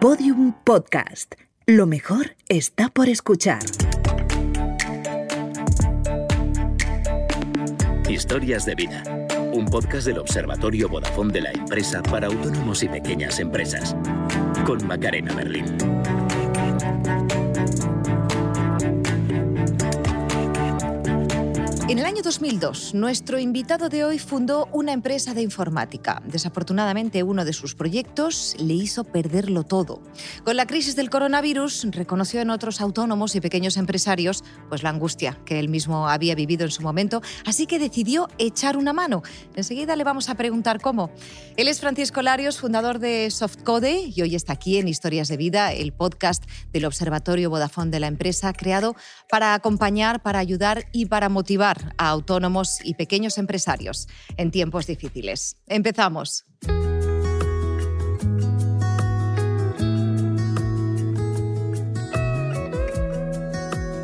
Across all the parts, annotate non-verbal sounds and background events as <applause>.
Podium Podcast. Lo mejor está por escuchar. Historias de vida. Un podcast del Observatorio Vodafone de la empresa para autónomos y pequeñas empresas. Con Macarena Berlín. En el año 2002, nuestro invitado de hoy fundó una empresa de informática. Desafortunadamente, uno de sus proyectos le hizo perderlo todo. Con la crisis del coronavirus, reconoció en otros autónomos y pequeños empresarios pues la angustia que él mismo había vivido en su momento, así que decidió echar una mano. Enseguida le vamos a preguntar cómo. Él es Francisco Larios, fundador de Softcode, y hoy está aquí en Historias de Vida, el podcast del Observatorio Vodafone de la empresa, creado para acompañar, para ayudar y para motivar a autónomos y pequeños empresarios en tiempos difíciles. Empezamos.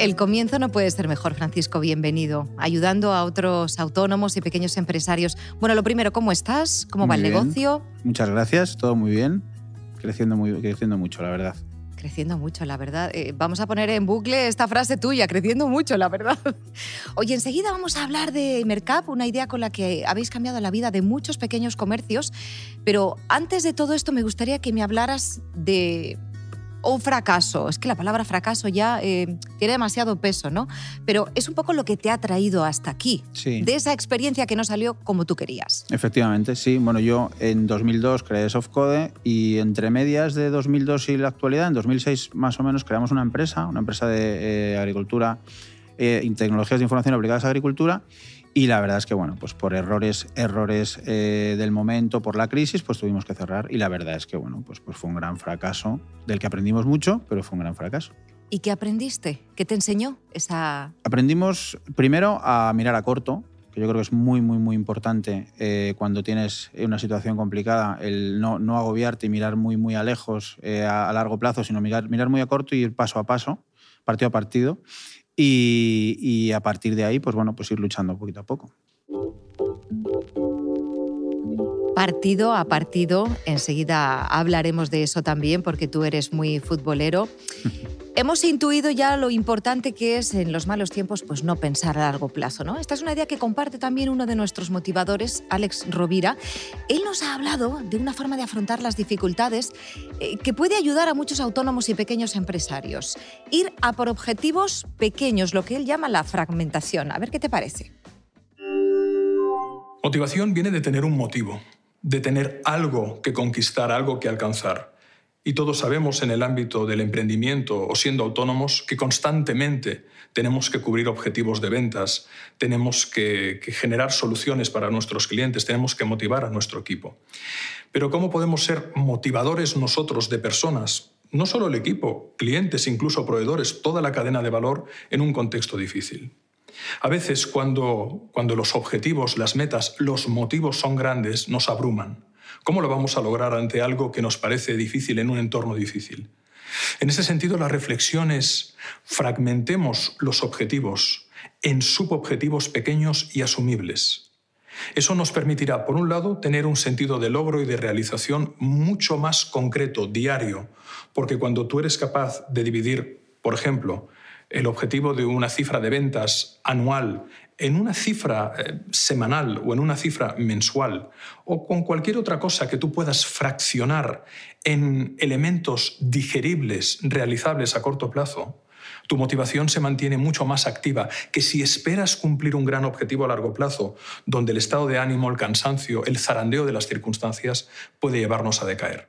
El comienzo no puede ser mejor, Francisco. Bienvenido. Ayudando a otros autónomos y pequeños empresarios. Bueno, lo primero, ¿cómo estás? ¿Cómo va el negocio? Muchas gracias, todo muy bien. Creciendo, muy, creciendo mucho, la verdad creciendo mucho, la verdad. Eh, vamos a poner en bucle esta frase tuya, creciendo mucho, la verdad. <laughs> Oye, enseguida vamos a hablar de Mercap, una idea con la que habéis cambiado la vida de muchos pequeños comercios. Pero antes de todo esto, me gustaría que me hablaras de o fracaso. Es que la palabra fracaso ya eh, tiene demasiado peso, ¿no? Pero es un poco lo que te ha traído hasta aquí, de esa experiencia que no salió como tú querías. Efectivamente, sí. Bueno, yo en 2002 creé Softcode y entre medias de 2002 y la actualidad, en 2006 más o menos, creamos una empresa, una empresa de eh, agricultura eh, y tecnologías de información aplicadas a agricultura y la verdad es que, bueno, pues por errores, errores eh, del momento, por la crisis, pues tuvimos que cerrar. Y la verdad es que, bueno, pues, pues fue un gran fracaso, del que aprendimos mucho, pero fue un gran fracaso. ¿Y qué aprendiste? ¿Qué te enseñó esa...? Aprendimos primero a mirar a corto, que yo creo que es muy, muy, muy importante eh, cuando tienes una situación complicada, el no, no agobiarte y mirar muy, muy a lejos, eh, a, largo plazo, sino mirar, mirar muy a corto y ir paso a paso, partido a partido. Y, a partir de ahí, pues bueno, pues ir luchando poquito a poco. Partido a partido, enseguida hablaremos de eso también, porque tú eres muy futbolero. <laughs> Hemos intuido ya lo importante que es en los malos tiempos pues no pensar a largo plazo, ¿no? Esta es una idea que comparte también uno de nuestros motivadores, Alex Rovira. Él nos ha hablado de una forma de afrontar las dificultades eh, que puede ayudar a muchos autónomos y pequeños empresarios. Ir a por objetivos pequeños, lo que él llama la fragmentación. A ver qué te parece. Motivación viene de tener un motivo, de tener algo que conquistar, algo que alcanzar. Y todos sabemos en el ámbito del emprendimiento o siendo autónomos que constantemente tenemos que cubrir objetivos de ventas, tenemos que, generar soluciones para nuestros clientes, tenemos que motivar a nuestro equipo. Pero ¿cómo podemos ser motivadores nosotros de personas? No solo el equipo, clientes, incluso proveedores, toda la cadena de valor en un contexto difícil. A veces cuando, cuando los objetivos, las metas, los motivos son grandes, nos abruman ¿Cómo lo vamos a lograr ante algo que nos parece difícil en un entorno difícil? En ese sentido, la reflexión es fragmentemos los objetivos en subobjetivos pequeños y asumibles. Eso nos permitirá, por un lado, tener un sentido de logro y de realización mucho más concreto, diario, porque cuando tú eres capaz de dividir, por ejemplo, el objetivo de una cifra de ventas anual en una cifra eh, semanal o en una cifra mensual o con cualquier otra cosa que tú puedas fraccionar en elementos digeribles, realizables a corto plazo, tu motivación se mantiene mucho más activa que si esperas cumplir un gran objetivo a largo plazo, donde el estado de ánimo, el cansancio, el zarandeo de las circunstancias puede llevarnos a decaer.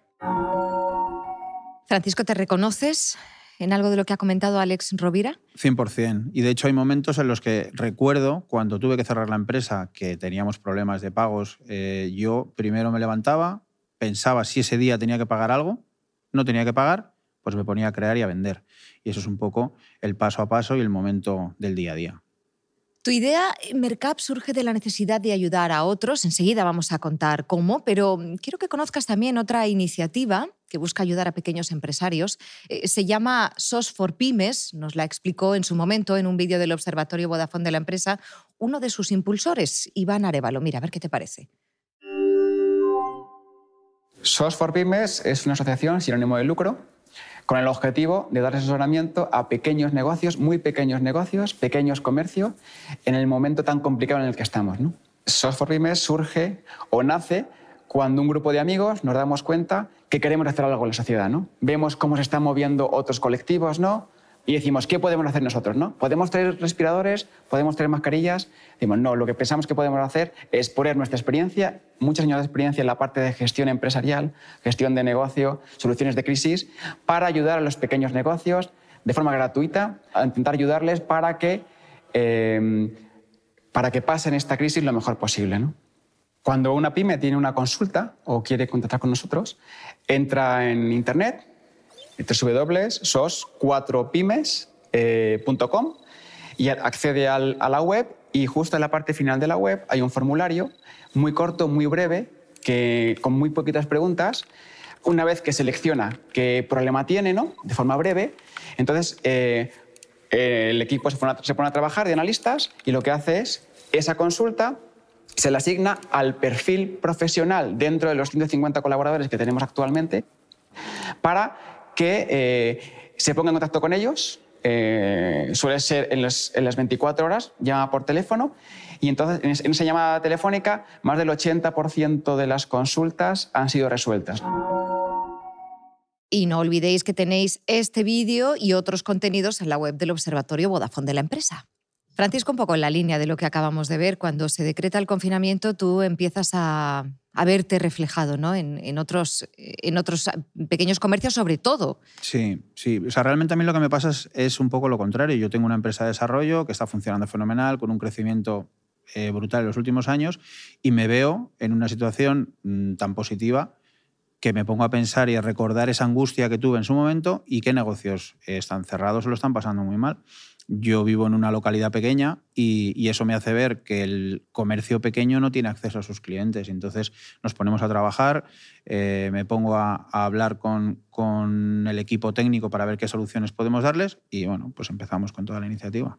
Francisco, ¿te reconoces en algo de lo que ha comentado Alex Rovira? 100%. Y de hecho hay momentos en los que recuerdo cuando tuve que cerrar la empresa, que teníamos problemas de pagos, eh, yo primero me levantaba, pensaba si ese día tenía que pagar algo, no tenía que pagar, pues me ponía a crear y a vender. Y eso es un poco el paso a paso y el momento del día a día. Tu idea, Mercap, surge de la necesidad de ayudar a otros. Enseguida vamos a contar cómo, pero quiero que conozcas también otra iniciativa que busca ayudar a pequeños empresarios. Eh, se llama SOS for Pymes, nos la explicó en su momento en un vídeo del Observatorio Vodafone de la empresa uno de sus impulsores, Iván Arevalo. Mira, a ver qué te parece. SOS for Pymes es una asociación sin ánimo de lucro con el objetivo de dar asesoramiento a pequeños negocios, muy pequeños negocios, pequeños comercios, en el momento tan complicado en el que estamos. SOS for Pymes surge o nace cuando un grupo de amigos nos damos cuenta que queremos hacer algo en la sociedad. ¿no? Vemos cómo se están moviendo otros colectivos, ¿no? y decimos, ¿qué podemos hacer nosotros? ¿no? ¿Podemos traer respiradores? ¿Podemos traer mascarillas? Decimos, no, lo que pensamos que podemos hacer es poner nuestra experiencia, muchos años de experiencia en la parte de gestión empresarial, gestión de negocio, soluciones de crisis, para ayudar a los pequeños negocios de forma gratuita, a intentar ayudarles para que, eh, para que pasen esta crisis lo mejor posible. ¿no? Cuando una pyme tiene una consulta o quiere contactar con nosotros, entra en Internet, www.sos4pymes.com y accede a la web y justo en la parte final de la web hay un formulario muy corto, muy breve, que, con muy poquitas preguntas. Una vez que selecciona qué problema tiene, ¿no? de forma breve, entonces eh, el equipo se pone, a, se pone a trabajar de analistas y lo que hace es esa consulta se la asigna al perfil profesional dentro de los 150 colaboradores que tenemos actualmente para que eh, se ponga en contacto con ellos. Eh, suele ser en, las 24 horas, llama por teléfono y entonces en, esa llamada telefónica más del 80% de las consultas han sido resueltas. Y no olvidéis que tenéis este vídeo y otros contenidos en la web del Observatorio Vodafone de la empresa. Francisco, un poco en la línea de lo que acabamos de ver, cuando se decreta el confinamiento, tú empiezas a, a verte reflejado ¿no? en, otros, en otros pequeños comercios sobre todo. Sí, sí. O sea, realmente a mí lo que me pasa es, un poco lo contrario. Yo tengo una empresa de desarrollo que está funcionando fenomenal, con un crecimiento eh, brutal en los últimos años, y me veo en una situación mm, tan positiva que me pongo a pensar y a recordar esa angustia que tuve en su momento y qué negocios están cerrados o lo están pasando muy mal. Yo vivo en una localidad pequeña y, eso me hace ver que el comercio pequeño no tiene acceso a sus clientes. Entonces nos ponemos a trabajar, eh, me pongo a, hablar con, con, el equipo técnico para ver qué soluciones podemos darles y bueno, pues empezamos con toda la iniciativa.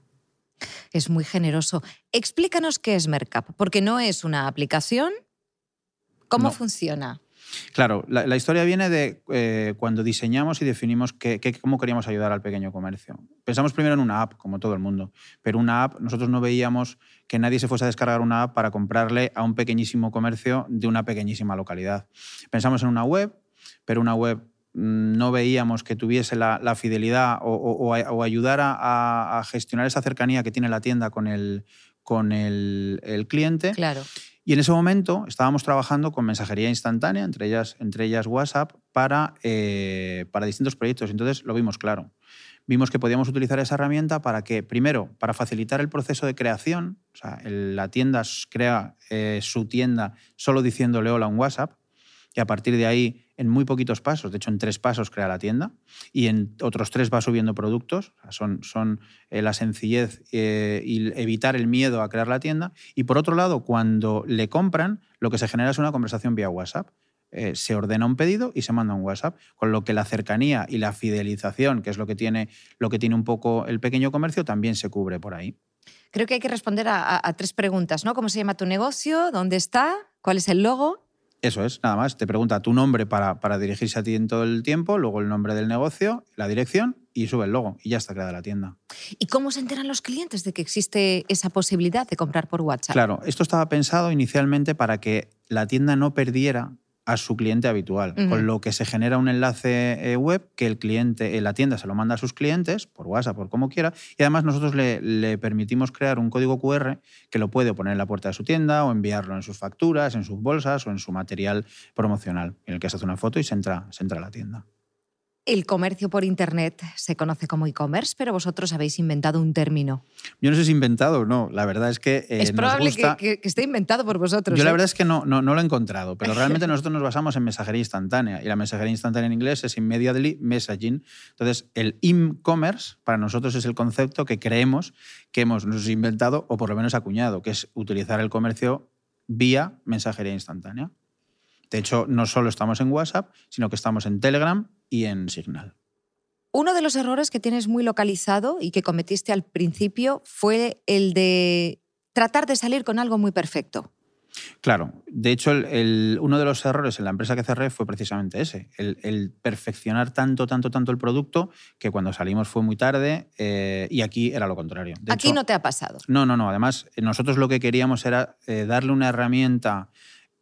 Es muy generoso. Explícanos qué es Mercap, porque no es una aplicación. ¿Cómo funciona? Claro, la, historia viene de eh, cuando diseñamos y definimos cómo queríamos ayudar al pequeño comercio. Pensamos primero en una app, como todo el mundo, pero una app, nosotros no veíamos que nadie se fuese a descargar una app para comprarle a un pequeñísimo comercio de una pequeñísima localidad. Pensamos en una web, pero una web mm, no veíamos que tuviese la, fidelidad o, ayudara a, gestionar esa cercanía que tiene la tienda con el, con el cliente. Claro. Y en ese momento estábamos trabajando con mensajería instantánea, entre ellas, WhatsApp, para, eh, para distintos proyectos. Entonces lo vimos claro. Vimos que podíamos utilizar esa herramienta para que, primero, para facilitar el proceso de creación, o sea, la tienda crea eh, su tienda solo diciéndole hola en WhatsApp, y a partir de ahí, en muy poquitos pasos, de hecho en tres pasos crea la tienda, y en otros tres va subiendo productos, son, eh, la sencillez eh, y evitar el miedo a crear la tienda. Y por otro lado, cuando le compran, lo que se genera es una conversación vía WhatsApp. Eh, se ordena un pedido y se manda un WhatsApp, con lo que la cercanía y la fidelización, que es lo que tiene, lo que tiene un poco el pequeño comercio, también se cubre por ahí. Creo que hay que responder a, a tres preguntas, ¿no? ¿Cómo se llama tu negocio? ¿Dónde está? ¿Cuál es el logo? Eso es, nada más. Te pregunta tu nombre para, para, dirigirse a ti en todo el tiempo, luego el nombre del negocio, la dirección y sube el logo y ya está creada la tienda. ¿Y cómo se enteran los clientes de que existe esa posibilidad de comprar por WhatsApp? Claro, esto estaba pensado inicialmente para que la tienda no perdiera a su cliente habitual, con lo que se genera un enlace eh, web que el cliente, eh, la tienda se lo manda a sus clientes por WhatsApp, por como quiera, y además nosotros le, le, permitimos crear un código QR que lo puede poner en la puerta de su tienda o enviarlo en sus facturas, en sus bolsas o en su material promocional, en el que se hace una foto y se entra, se entra a la tienda. El comercio por Internet se conoce como e-commerce, pero vosotros habéis inventado un término. Yo no sé si inventado o no. La verdad es que. Eh, es probable que, esté inventado por vosotros. Yo la ¿eh? verdad es que no, no, lo he encontrado, pero <laughs> realmente nosotros nos basamos en mensajería instantánea. Y la mensajería instantánea en inglés es immediately messaging. Entonces, el e-commerce para nosotros es el concepto que creemos que hemos nos inventado o por lo menos acuñado, que es utilizar el comercio vía mensajería instantánea. De hecho, no solo estamos en WhatsApp, sino que estamos en Telegram y en Signal. Uno de los errores que tienes muy localizado y que cometiste al principio fue el de tratar de salir con algo muy perfecto. Claro, de hecho, el- el- uno de los errores en la empresa que cerré fue precisamente ese, el, el perfeccionar tanto, tanto, tanto el producto que cuando salimos fue muy tarde eh, y aquí era lo contrario. De Aquí hecho, no te ha pasado. No, no, no. Además, eh, nosotros lo que queríamos era eh, darle una herramienta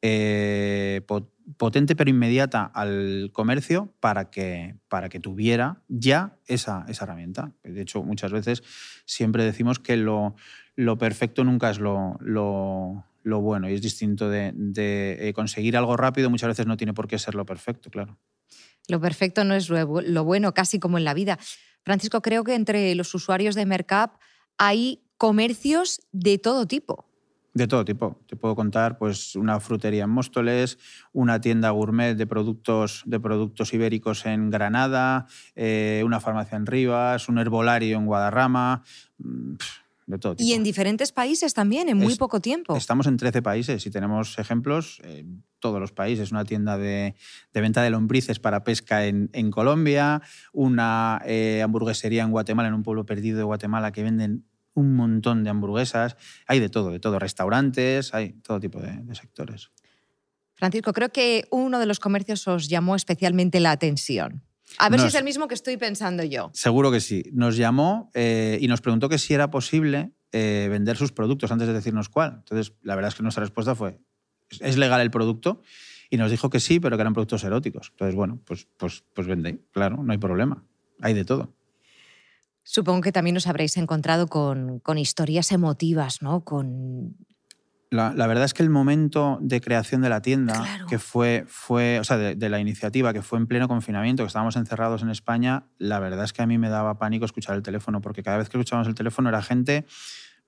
eh, po- potente pero inmediata al comercio para que, para que tuviera ya esa, esa herramienta. De hecho, muchas veces siempre decimos que lo, lo perfecto nunca es lo, lo- lo bueno y es distinto de, de, eh, conseguir algo rápido, muchas veces no tiene por qué ser lo perfecto, claro. Lo perfecto no es lo bueno, casi como en la vida. Francisco, creo que entre los usuarios de Mercap hay comercios de todo tipo. De todo tipo. Te puedo contar pues, una frutería en Móstoles, una tienda gourmet de productos, de productos ibéricos en Granada, eh, una farmacia en Rivas, un herbolario en Guadarrama, mm, de todo tipo. Y en diferentes países también, en muy Es- poco tiempo. Estamos en 13 países y tenemos ejemplos en todos los países. Una tienda de, de venta de lombrices para pesca en, en Colombia, una eh, hamburguesería en Guatemala, en un pueblo perdido de Guatemala, que venden un montón de hamburguesas. Hay de todo, de todo. Restaurantes, hay todo tipo de, de sectores. Francisco, creo que uno de los comercios os llamó especialmente la atención. A ver si es el mismo que estoy pensando yo. Seguro que sí. Nos llamó eh, y nos preguntó que si era posible eh, vender sus productos antes de decirnos cuál. Entonces, la verdad es que nuestra respuesta fue, ¿es legal el producto? Y nos dijo que sí, pero que eran productos eróticos. Entonces, bueno, pues, pues, pues vende, claro, no hay problema. Hay de todo. Supongo que también os habréis encontrado con, con historias emotivas, ¿no? Con La, la verdad es que el momento de creación de la tienda, Claro. que fue, fue o sea, de, de la iniciativa, que fue en pleno confinamiento, que estábamos encerrados en España, la verdad es que a mí me daba pánico escuchar el teléfono, porque cada vez que escuchábamos el teléfono era gente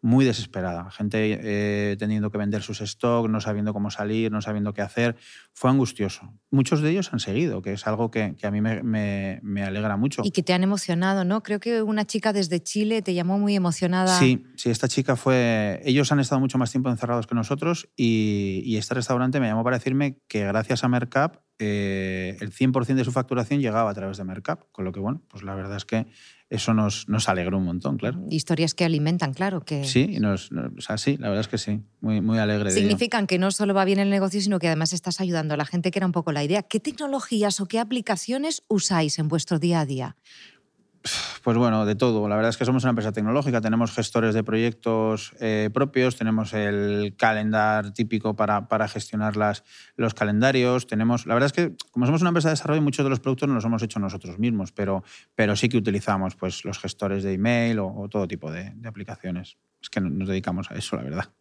muy desesperada, gente eh, teniendo que vender sus stocks, no sabiendo cómo salir, no sabiendo qué hacer. Fue angustioso. Muchos de ellos han seguido, que es algo que, que a mí me, me- me alegra mucho. y que te han emocionado, ¿no? Creo que una chica desde Chile te llamó muy emocionada. Sí, sí, esta chica fue... Ellos han estado mucho más tiempo encerrados que nosotros y, y este restaurante me llamó para decirme que gracias a Mercap eh, el 100% de su facturación llegaba a través de Mercap, con lo que, bueno, pues la verdad es que eso nos, nos alegró un montón, claro. Historias que alimentan, claro, que Sí, y nos, nos- o sea, sí, la verdad es que sí, muy, muy alegre de significan que no solo va bien el negocio, sino que además estás ayudando a la gente, que era un poco la idea. ¿Qué tecnologías o qué aplicaciones usáis en vuestro día a día? Pues bueno, de todo. La verdad es que somos una empresa tecnológica, tenemos gestores de proyectos eh, propios, tenemos el calendar típico para, para gestionar las, los calendarios, tenemos... La verdad es que como somos una empresa de desarrollo, muchos de los productos no los hemos hecho nosotros mismos, pero, pero sí que utilizamos pues, los gestores de email o, todo tipo de, de aplicaciones. Es que nos dedicamos a eso, la verdad.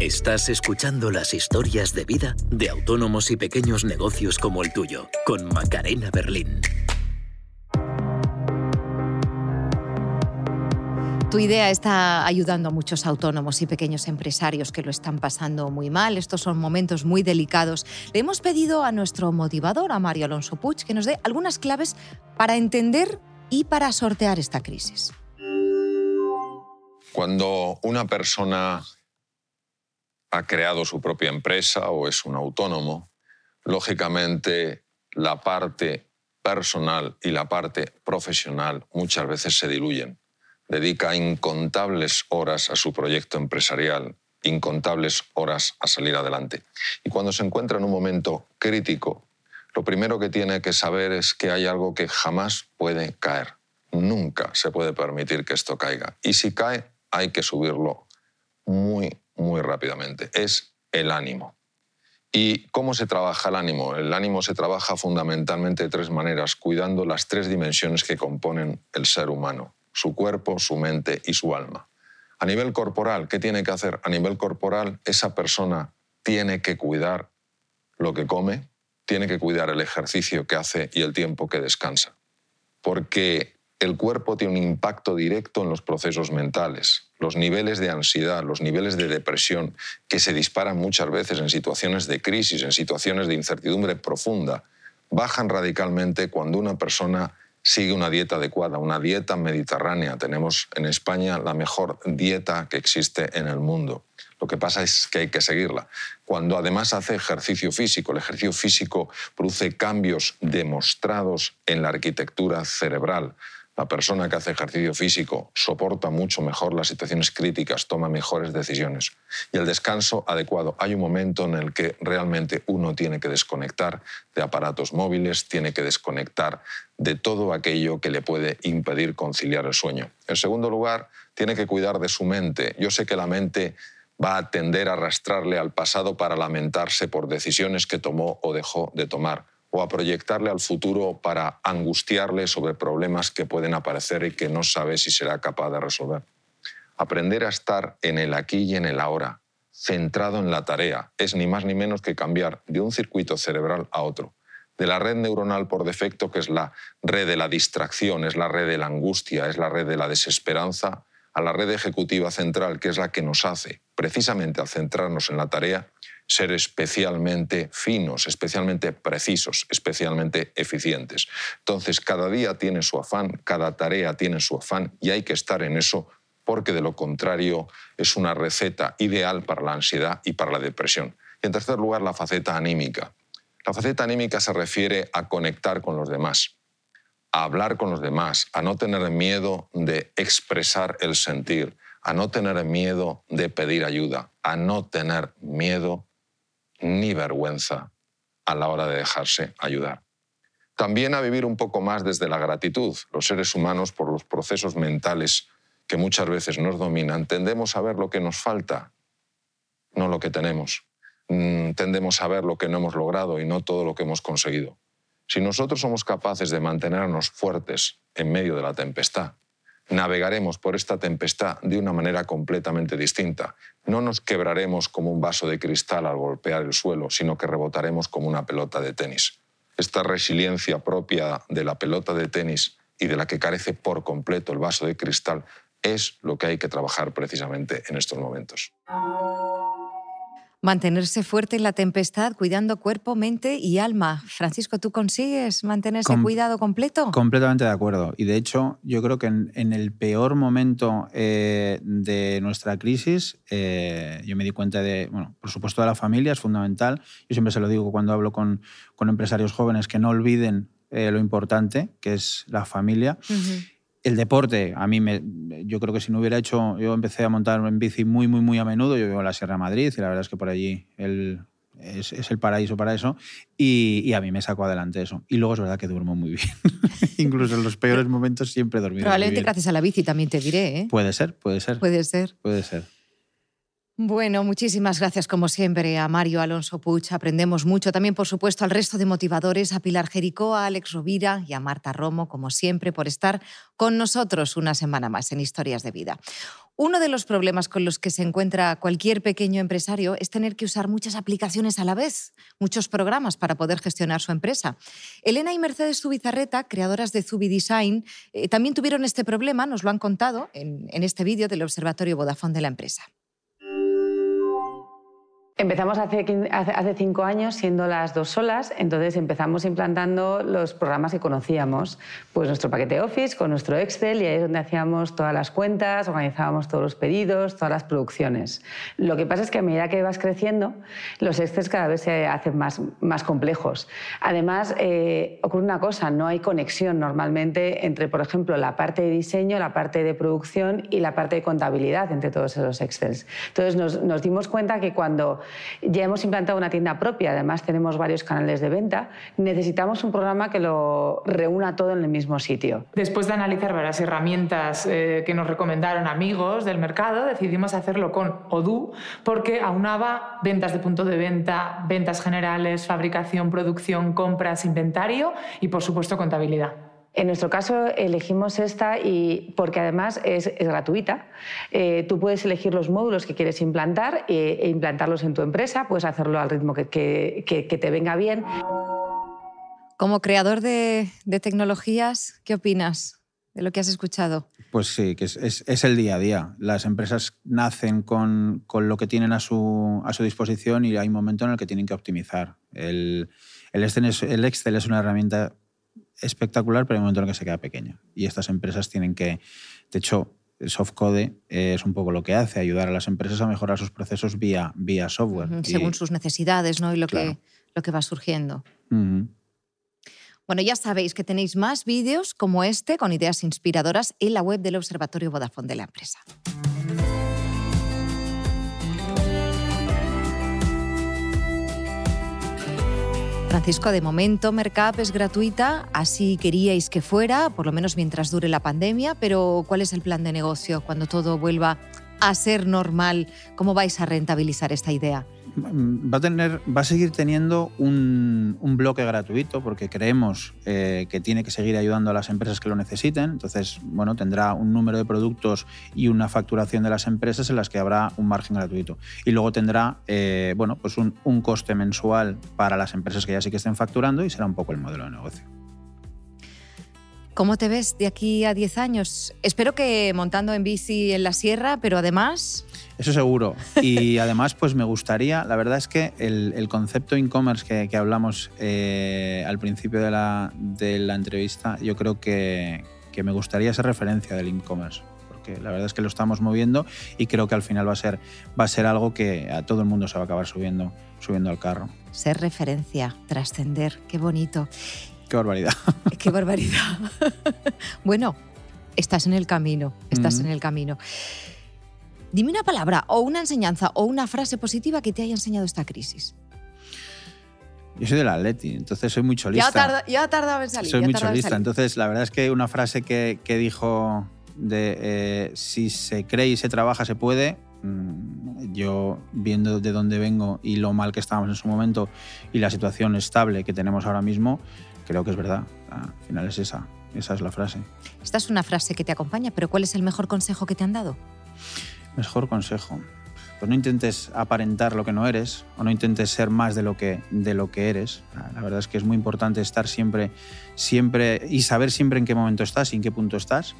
Estás escuchando las historias de vida de autónomos y pequeños negocios como el tuyo, con Macarena Berlín. Tu idea está ayudando a muchos autónomos y pequeños empresarios que lo están pasando muy mal. Estos son momentos muy delicados. Le hemos pedido a nuestro motivador, a Mario Alonso Puig, que nos dé algunas claves para entender y para sortear esta crisis. Cuando una persona ha creado su propia empresa o es un autónomo, lógicamente la parte personal y la parte profesional muchas veces se diluyen. Dedica incontables horas a su proyecto empresarial, incontables horas a salir adelante. Y cuando se encuentra en un momento crítico, lo primero que tiene que saber es que hay algo que jamás puede caer. Nunca se puede permitir que esto caiga. Y si cae, hay que subirlo muy, muy rápidamente. Es el ánimo. ¿Y cómo se trabaja el ánimo? El ánimo se trabaja fundamentalmente de tres maneras, cuidando las tres dimensiones que componen el ser humano, su cuerpo, su mente y su alma. A nivel corporal, ¿qué tiene que hacer? A nivel corporal, esa persona tiene que cuidar lo que come, tiene que cuidar el ejercicio que hace y el tiempo que descansa. Porque el cuerpo tiene un impacto directo en los procesos mentales. Los niveles de ansiedad, los niveles de depresión que se disparan muchas veces en situaciones de crisis, en situaciones de incertidumbre profunda, bajan radicalmente cuando una persona sigue una dieta adecuada, una dieta mediterránea. Tenemos en España la mejor dieta que existe en el mundo. Lo que pasa es que hay que seguirla. Cuando además hace ejercicio físico, el ejercicio físico produce cambios demostrados en la arquitectura cerebral, La persona que hace ejercicio físico soporta mucho mejor las situaciones críticas, toma mejores decisiones. Y el descanso adecuado. Hay un momento en el que realmente uno tiene que desconectar de aparatos móviles, tiene que desconectar de todo aquello que le puede impedir conciliar el sueño. En segundo lugar, tiene que cuidar de su mente. Yo sé que la mente va a tender a arrastrarle al pasado para lamentarse por decisiones que tomó o dejó de tomar o a proyectarle al futuro para angustiarle sobre problemas que pueden aparecer y que no sabe si será capaz de resolver. Aprender a estar en el aquí y en el ahora, centrado en la tarea, es ni más ni menos que cambiar de un circuito cerebral a otro, de la red neuronal por defecto, que es la red de la distracción, es la red de la angustia, es la red de la desesperanza, a la red ejecutiva central, que es la que nos hace, precisamente al centrarnos en la tarea, ser especialmente finos, especialmente precisos, especialmente eficientes. Entonces, cada día tiene su afán, cada tarea tiene su afán y hay que estar en eso porque de lo contrario es una receta ideal para la ansiedad y para la depresión. Y en tercer lugar, la faceta anímica. La faceta anímica se refiere a conectar con los demás, a hablar con los demás, a no tener miedo de expresar el sentir, a no tener miedo de pedir ayuda, a no tener miedo ni vergüenza a la hora de dejarse ayudar. También a vivir un poco más desde la gratitud. Los seres humanos, por los procesos mentales que muchas veces nos dominan, tendemos a ver lo que nos falta, no lo que tenemos. Mm, tendemos a ver lo que no hemos logrado y no todo lo que hemos conseguido. Si nosotros somos capaces de mantenernos fuertes en medio de la tempestad, navegaremos por esta tempestad de una manera completamente distinta. No nos quebraremos como un vaso de cristal al golpear el suelo, sino que rebotaremos como una pelota de tenis. Esta resiliencia propia de la pelota de tenis y de la que carece por completo el vaso de cristal es lo que hay que trabajar precisamente en estos momentos. Mantenerse fuerte en la tempestad, cuidando cuerpo, mente y alma. Francisco, ¿tú consigues mantener ese cuidado completo? Completamente de acuerdo. Y de hecho, yo creo que en, el peor momento eh, de nuestra crisis, eh, yo me di cuenta de, bueno, por supuesto, de la familia es fundamental. Yo siempre se lo digo cuando hablo con, empresarios jóvenes, que no olviden eh, lo importante, que es la familia el deporte, a mí me, yo creo que si no hubiera hecho, yo empecé a montar en bici muy, muy, muy a menudo, yo vivo en la Sierra de Madrid y la verdad es que por allí el, es, el paraíso para eso y, a mí me sacó adelante eso. Y luego es verdad que duermo muy bien. <laughs> Incluso en los peores momentos siempre he dormido Probablemente muy bien. gracias a la bici también te diré. ¿eh? Puede ser, puede ser. Puede ser. Puede ser. Bueno, muchísimas gracias como siempre a Mario Alonso Puch. Aprendemos mucho también, por supuesto, al resto de motivadores, a Pilar Jericó, a Alex Rovira y a Marta Romo, como siempre, por estar con nosotros una semana más en Historias de Vida. Uno de los problemas con los que se encuentra cualquier pequeño empresario es tener que usar muchas aplicaciones a la vez, muchos programas para poder gestionar su empresa. Elena y Mercedes Zubizarreta, creadoras de Zubi Design, eh, también tuvieron este problema, nos lo han contado en, en este vídeo del Observatorio Vodafone de la empresa. Empezamos hace, hace cinco años siendo las dos solas, entonces empezamos implantando los programas que conocíamos, pues nuestro paquete Office con nuestro Excel y ahí es donde hacíamos todas las cuentas, organizábamos todos los pedidos, todas las producciones. Lo que pasa es que a medida que vas creciendo, los Excel cada vez se hacen más, más complejos. Además, eh, ocurre una cosa, no hay conexión normalmente entre, por ejemplo, la parte de diseño, la parte de producción y la parte de contabilidad entre todos esos Excel. Entonces nos, nos dimos cuenta que cuando ya hemos implantado una tienda propia, además tenemos varios canales de venta. Necesitamos un programa que lo reúna todo en el mismo sitio. Después de analizar varias herramientas eh, que nos recomendaron amigos del mercado, decidimos hacerlo con Odoo porque aunaba ventas de punto de venta, ventas generales, fabricación, producción, compras, inventario y por supuesto contabilidad. En nuestro caso elegimos esta y porque además es, gratuita. Eh, tú puedes elegir los módulos que quieres implantar e, e implantarlos en tu empresa, puedes hacerlo al ritmo que, te venga bien. Como creador de, tecnologías, ¿qué opinas de lo que has escuchado? Pues sí, que es, el día a día. Las empresas nacen con, lo que tienen a su, a su, disposición y hay un momento en el que tienen que optimizar. El, el Excel es una herramienta espectacular, pero hay un momento en el que se queda pequeña. Y estas empresas tienen que, de hecho, Softcode es un poco lo que hace, ayudar a las empresas a mejorar sus procesos vía, vía software. Según sus necesidades ¿no? y lo, que, lo que va surgiendo. Bueno, ya sabéis que tenéis más vídeos como este con ideas inspiradoras en la web del Observatorio Vodafone de la empresa. Francisco, de momento Mercap es gratuita, así queríais que fuera, por lo menos mientras dure la pandemia, pero ¿cuál es el plan de negocio cuando todo vuelva a ser normal? ¿Cómo vais a rentabilizar esta idea? Va a, tener, va a seguir teniendo un, bloque gratuito porque creemos eh, que tiene que seguir ayudando a las empresas que lo necesiten. Entonces, bueno, tendrá un número de productos y una facturación de las empresas en las que habrá un margen gratuito. Y luego tendrá, eh, bueno, pues un, un coste mensual para las empresas que ya sí que estén facturando y será un poco el modelo de negocio. ¿Cómo te ves de aquí a 10 años? Espero que montando en bici en la sierra, pero además... Eso seguro. Y <laughs> además, pues me gustaría, la verdad es que el, concepto e-commerce que, hablamos eh, al principio de la, entrevista, yo creo que, me gustaría ser referencia del e-commerce. Porque la verdad es que lo estamos moviendo y creo que al final va a ser, va a ser algo que a todo el mundo se va a acabar subiendo, subiendo al carro. Ser referencia, trascender, qué bonito. Qué barbaridad. <laughs> Qué barbaridad. <laughs> bueno, estás en el camino, estás en el camino. Dime una palabra o una enseñanza o una frase positiva que te haya enseñado esta crisis. Yo soy del Atleti, entonces soy muy cholista. Ya, tardaba en salir. Soy muy cholista, entonces la verdad es que una frase que, dijo de eh, si se cree y se trabaja se puede, mm, yo viendo de dónde vengo y lo mal que estábamos en su momento y la situación estable que tenemos ahora mismo, creo que es verdad. Al final es esa, esa es la frase. Esta es una frase que te acompaña, pero ¿cuál es el mejor consejo que te han dado? Mejor consejo. Pues no intentes aparentar lo que no eres o no intentes ser más de lo que, de lo que eres. La verdad es que es muy importante estar siempre, siempre y saber siempre en qué momento estás y en qué punto estás.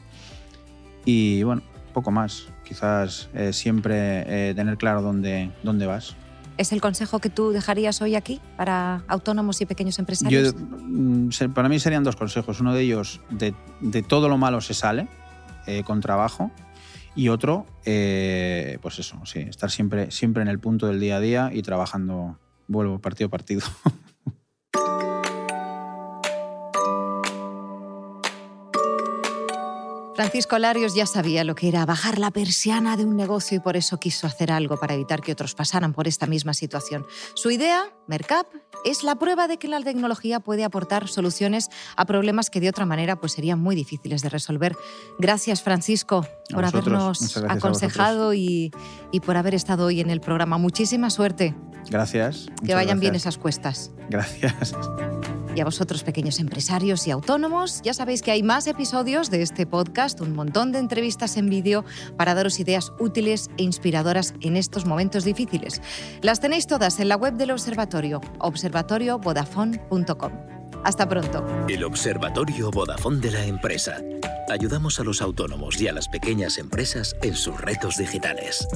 Y bueno, poco más. Quizás eh, siempre eh, tener claro dónde, dónde vas. ¿Es el consejo que tú dejarías hoy aquí para autónomos y pequeños empresarios? Mm, para mí serían dos consejos. Uno de ellos, de, todo lo malo se sale eh, con trabajo. Y otro, eh, pues eso, sí, estar siempre, siempre en el punto del día a día y trabajando, vuelvo partido a partido. <laughs> Francisco Larios ya sabía lo que era bajar la persiana de un negocio y por eso quiso hacer algo para evitar que otros pasaran por esta misma situación. Su idea, Mercap, es la prueba de que la tecnología puede aportar soluciones a problemas que de otra manera pues, serían muy difíciles de resolver. Gracias, Francisco, por habernos aconsejado y, y, por haber estado hoy en el programa. Muchísima suerte. Gracias. Que vayan bien esas cuestas. Gracias. Y a vosotros, pequeños empresarios y autónomos, ya sabéis que hay más episodios de este podcast, un montón de entrevistas en vídeo para daros ideas útiles e inspiradoras en estos momentos difíciles. Las tenéis todas en la web del observatorio, observatoriovodafone.com. Hasta pronto. El Observatorio Vodafone de la empresa. Ayudamos a los autónomos y a las pequeñas empresas en sus retos digitales.